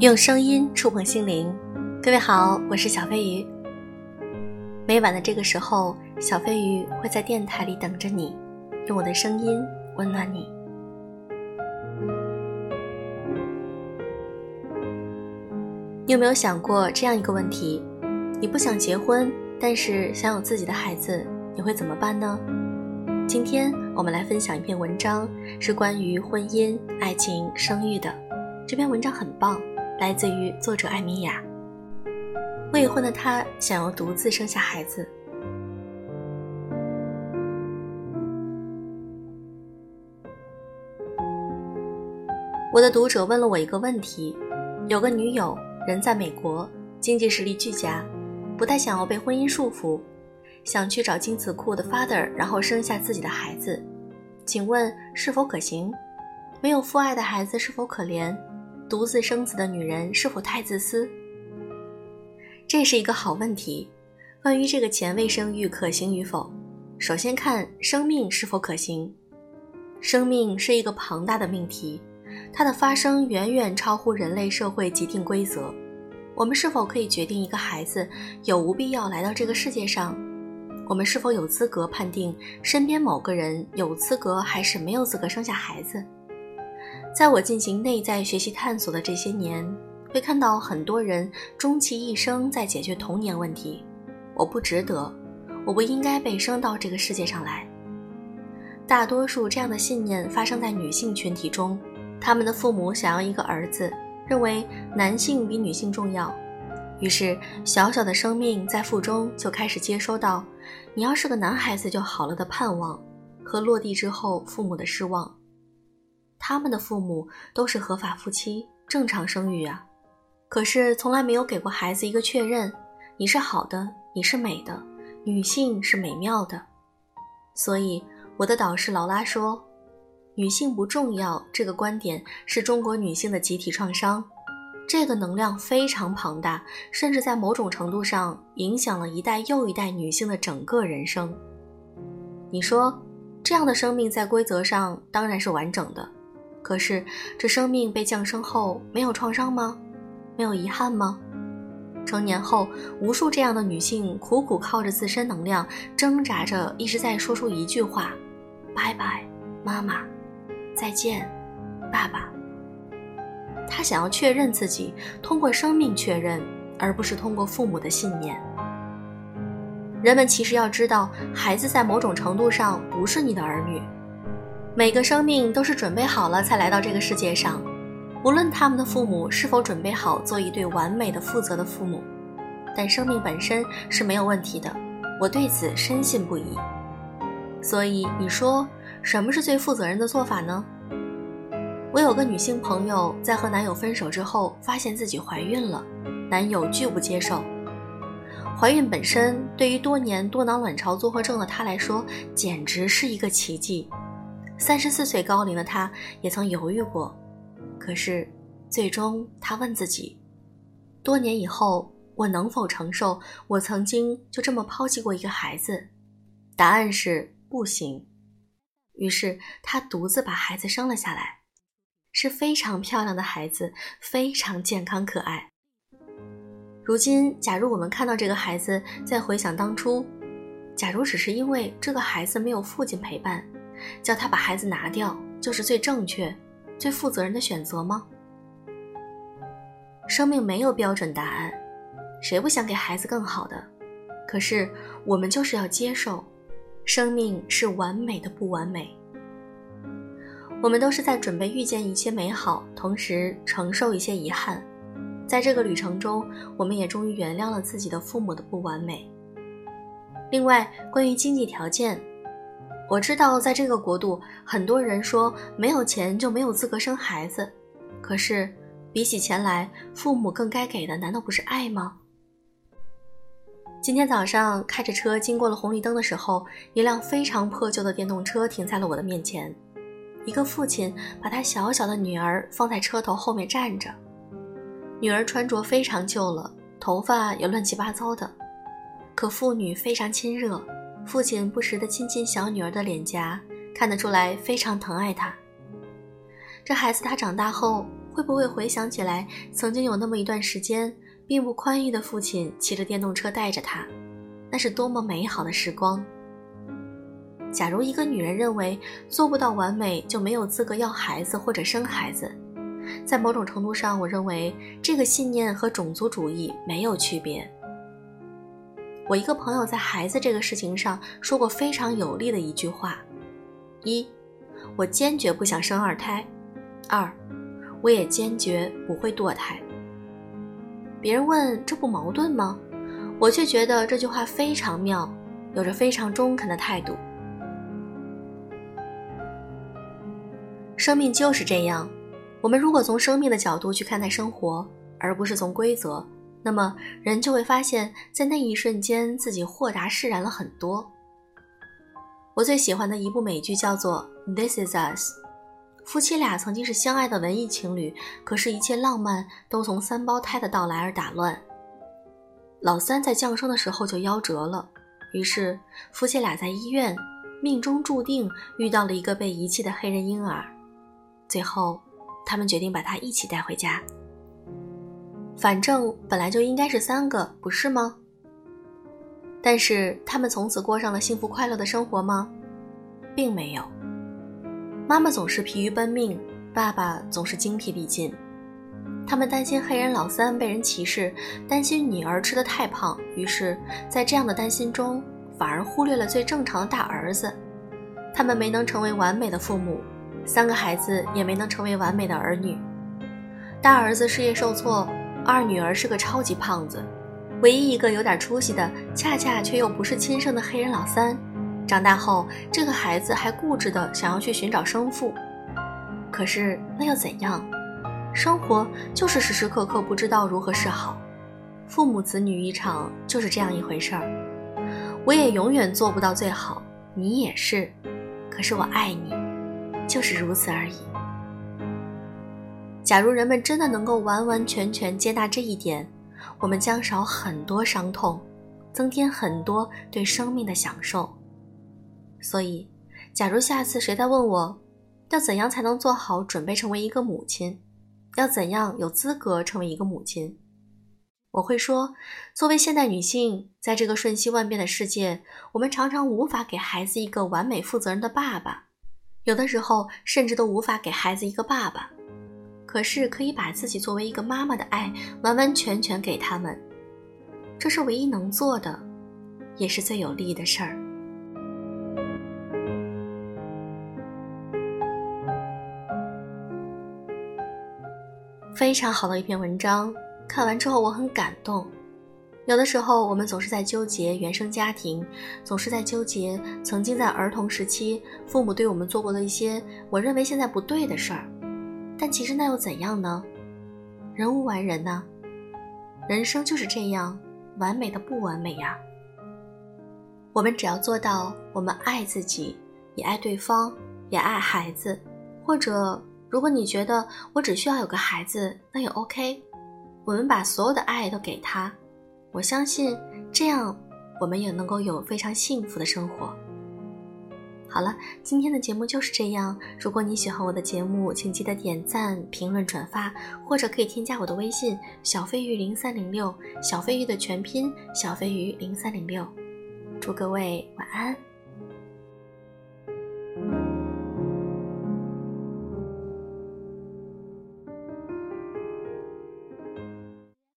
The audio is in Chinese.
用声音触碰心灵，各位好，我是小飞鱼。每晚的这个时候，小飞鱼会在电台里等着你，用我的声音温暖你。你有没有想过这样一个问题？你不想结婚，但是想有自己的孩子，你会怎么办呢？今天我们来分享一篇文章，是关于婚姻、爱情、生育的。这篇文章很棒。来自于作者艾米雅。未婚的她想要独自生下孩子。我的读者问了我一个问题：有个女友，人在美国，经济实力俱佳，不太想要被婚姻束缚，想去找精子库的 father，然后生下自己的孩子，请问是否可行？没有父爱的孩子是否可怜？独自生子的女人是否太自私？这是一个好问题。关于这个前卫生育可行与否，首先看生命是否可行。生命是一个庞大的命题，它的发生远远超乎人类社会既定规则。我们是否可以决定一个孩子有无必要来到这个世界上？我们是否有资格判定身边某个人有资格还是没有资格生下孩子？在我进行内在学习探索的这些年，会看到很多人终其一生在解决童年问题。我不值得，我不应该被生到这个世界上来。大多数这样的信念发生在女性群体中，他们的父母想要一个儿子，认为男性比女性重要，于是小小的生命在腹中就开始接收到“你要是个男孩子就好了”的盼望，和落地之后父母的失望。他们的父母都是合法夫妻，正常生育啊，可是从来没有给过孩子一个确认：你是好的，你是美的，女性是美妙的。所以我的导师劳拉说，女性不重要这个观点是中国女性的集体创伤，这个能量非常庞大，甚至在某种程度上影响了一代又一代女性的整个人生。你说，这样的生命在规则上当然是完整的。可是，这生命被降生后没有创伤吗？没有遗憾吗？成年后，无数这样的女性苦苦靠着自身能量挣扎着，一直在说出一句话：“拜拜，妈妈，再见，爸爸。”他想要确认自己，通过生命确认，而不是通过父母的信念。人们其实要知道，孩子在某种程度上不是你的儿女。每个生命都是准备好了才来到这个世界上，无论他们的父母是否准备好做一对完美的、负责的父母，但生命本身是没有问题的，我对此深信不疑。所以你说什么是最负责任的做法呢？我有个女性朋友在和男友分手之后，发现自己怀孕了，男友拒不接受。怀孕本身对于多年多囊卵巢综合症的她来说，简直是一个奇迹。三十四岁高龄的他，也曾犹豫过，可是，最终他问自己：多年以后，我能否承受我曾经就这么抛弃过一个孩子？答案是不行。于是他独自把孩子生了下来，是非常漂亮的孩子，非常健康可爱。如今，假如我们看到这个孩子，再回想当初，假如只是因为这个孩子没有父亲陪伴。叫他把孩子拿掉，就是最正确、最负责任的选择吗？生命没有标准答案，谁不想给孩子更好的？可是我们就是要接受，生命是完美的不完美。我们都是在准备遇见一些美好，同时承受一些遗憾。在这个旅程中，我们也终于原谅了自己的父母的不完美。另外，关于经济条件。我知道，在这个国度，很多人说没有钱就没有资格生孩子。可是，比起钱来，父母更该给的难道不是爱吗？今天早上开着车经过了红绿灯的时候，一辆非常破旧的电动车停在了我的面前。一个父亲把他小小的女儿放在车头后面站着，女儿穿着非常旧了，头发也乱七八糟的，可父女非常亲热。父亲不时地亲亲小女儿的脸颊，看得出来非常疼爱她。这孩子他长大后会不会回想起来，曾经有那么一段时间，并不宽裕的父亲骑着电动车带着他，那是多么美好的时光。假如一个女人认为做不到完美就没有资格要孩子或者生孩子，在某种程度上，我认为这个信念和种族主义没有区别。我一个朋友在孩子这个事情上说过非常有力的一句话：一，我坚决不想生二胎；二，我也坚决不会堕胎。别人问这不矛盾吗？我却觉得这句话非常妙，有着非常中肯的态度。生命就是这样，我们如果从生命的角度去看待生活，而不是从规则。那么，人就会发现，在那一瞬间，自己豁达释然了很多。我最喜欢的一部美剧叫做《This Is Us》，夫妻俩曾经是相爱的文艺情侣，可是，一切浪漫都从三胞胎的到来而打乱。老三在降生的时候就夭折了，于是夫妻俩在医院，命中注定遇到了一个被遗弃的黑人婴儿。最后，他们决定把他一起带回家。反正本来就应该是三个，不是吗？但是他们从此过上了幸福快乐的生活吗？并没有。妈妈总是疲于奔命，爸爸总是精疲力尽。他们担心黑人老三被人歧视，担心女儿吃得太胖，于是，在这样的担心中，反而忽略了最正常的大儿子。他们没能成为完美的父母，三个孩子也没能成为完美的儿女。大儿子事业受挫。二女儿是个超级胖子，唯一一个有点出息的，恰恰却又不是亲生的黑人老三。长大后，这个孩子还固执的想要去寻找生父。可是那又怎样？生活就是时时刻刻不知道如何是好。父母子女一场就是这样一回事儿。我也永远做不到最好，你也是。可是我爱你，就是如此而已。假如人们真的能够完完全全接纳这一点，我们将少很多伤痛，增添很多对生命的享受。所以，假如下次谁再问我，要怎样才能做好准备成为一个母亲，要怎样有资格成为一个母亲，我会说，作为现代女性，在这个瞬息万变的世界，我们常常无法给孩子一个完美负责任的爸爸，有的时候甚至都无法给孩子一个爸爸。可是可以把自己作为一个妈妈的爱完完全全给他们，这是唯一能做的，也是最有利的事儿。非常好的一篇文章，看完之后我很感动。有的时候我们总是在纠结原生家庭，总是在纠结曾经在儿童时期父母对我们做过的一些我认为现在不对的事儿。但其实那又怎样呢？人无完人呐，人生就是这样，完美的不完美呀。我们只要做到，我们爱自己，也爱对方，也爱孩子。或者，如果你觉得我只需要有个孩子，那也 OK。我们把所有的爱都给他，我相信这样，我们也能够有非常幸福的生活。好了，今天的节目就是这样。如果你喜欢我的节目，请记得点赞、评论、转发，或者可以添加我的微信“小飞鱼零三零六”，小飞鱼的全拼“小飞鱼零三零六”。祝各位晚安。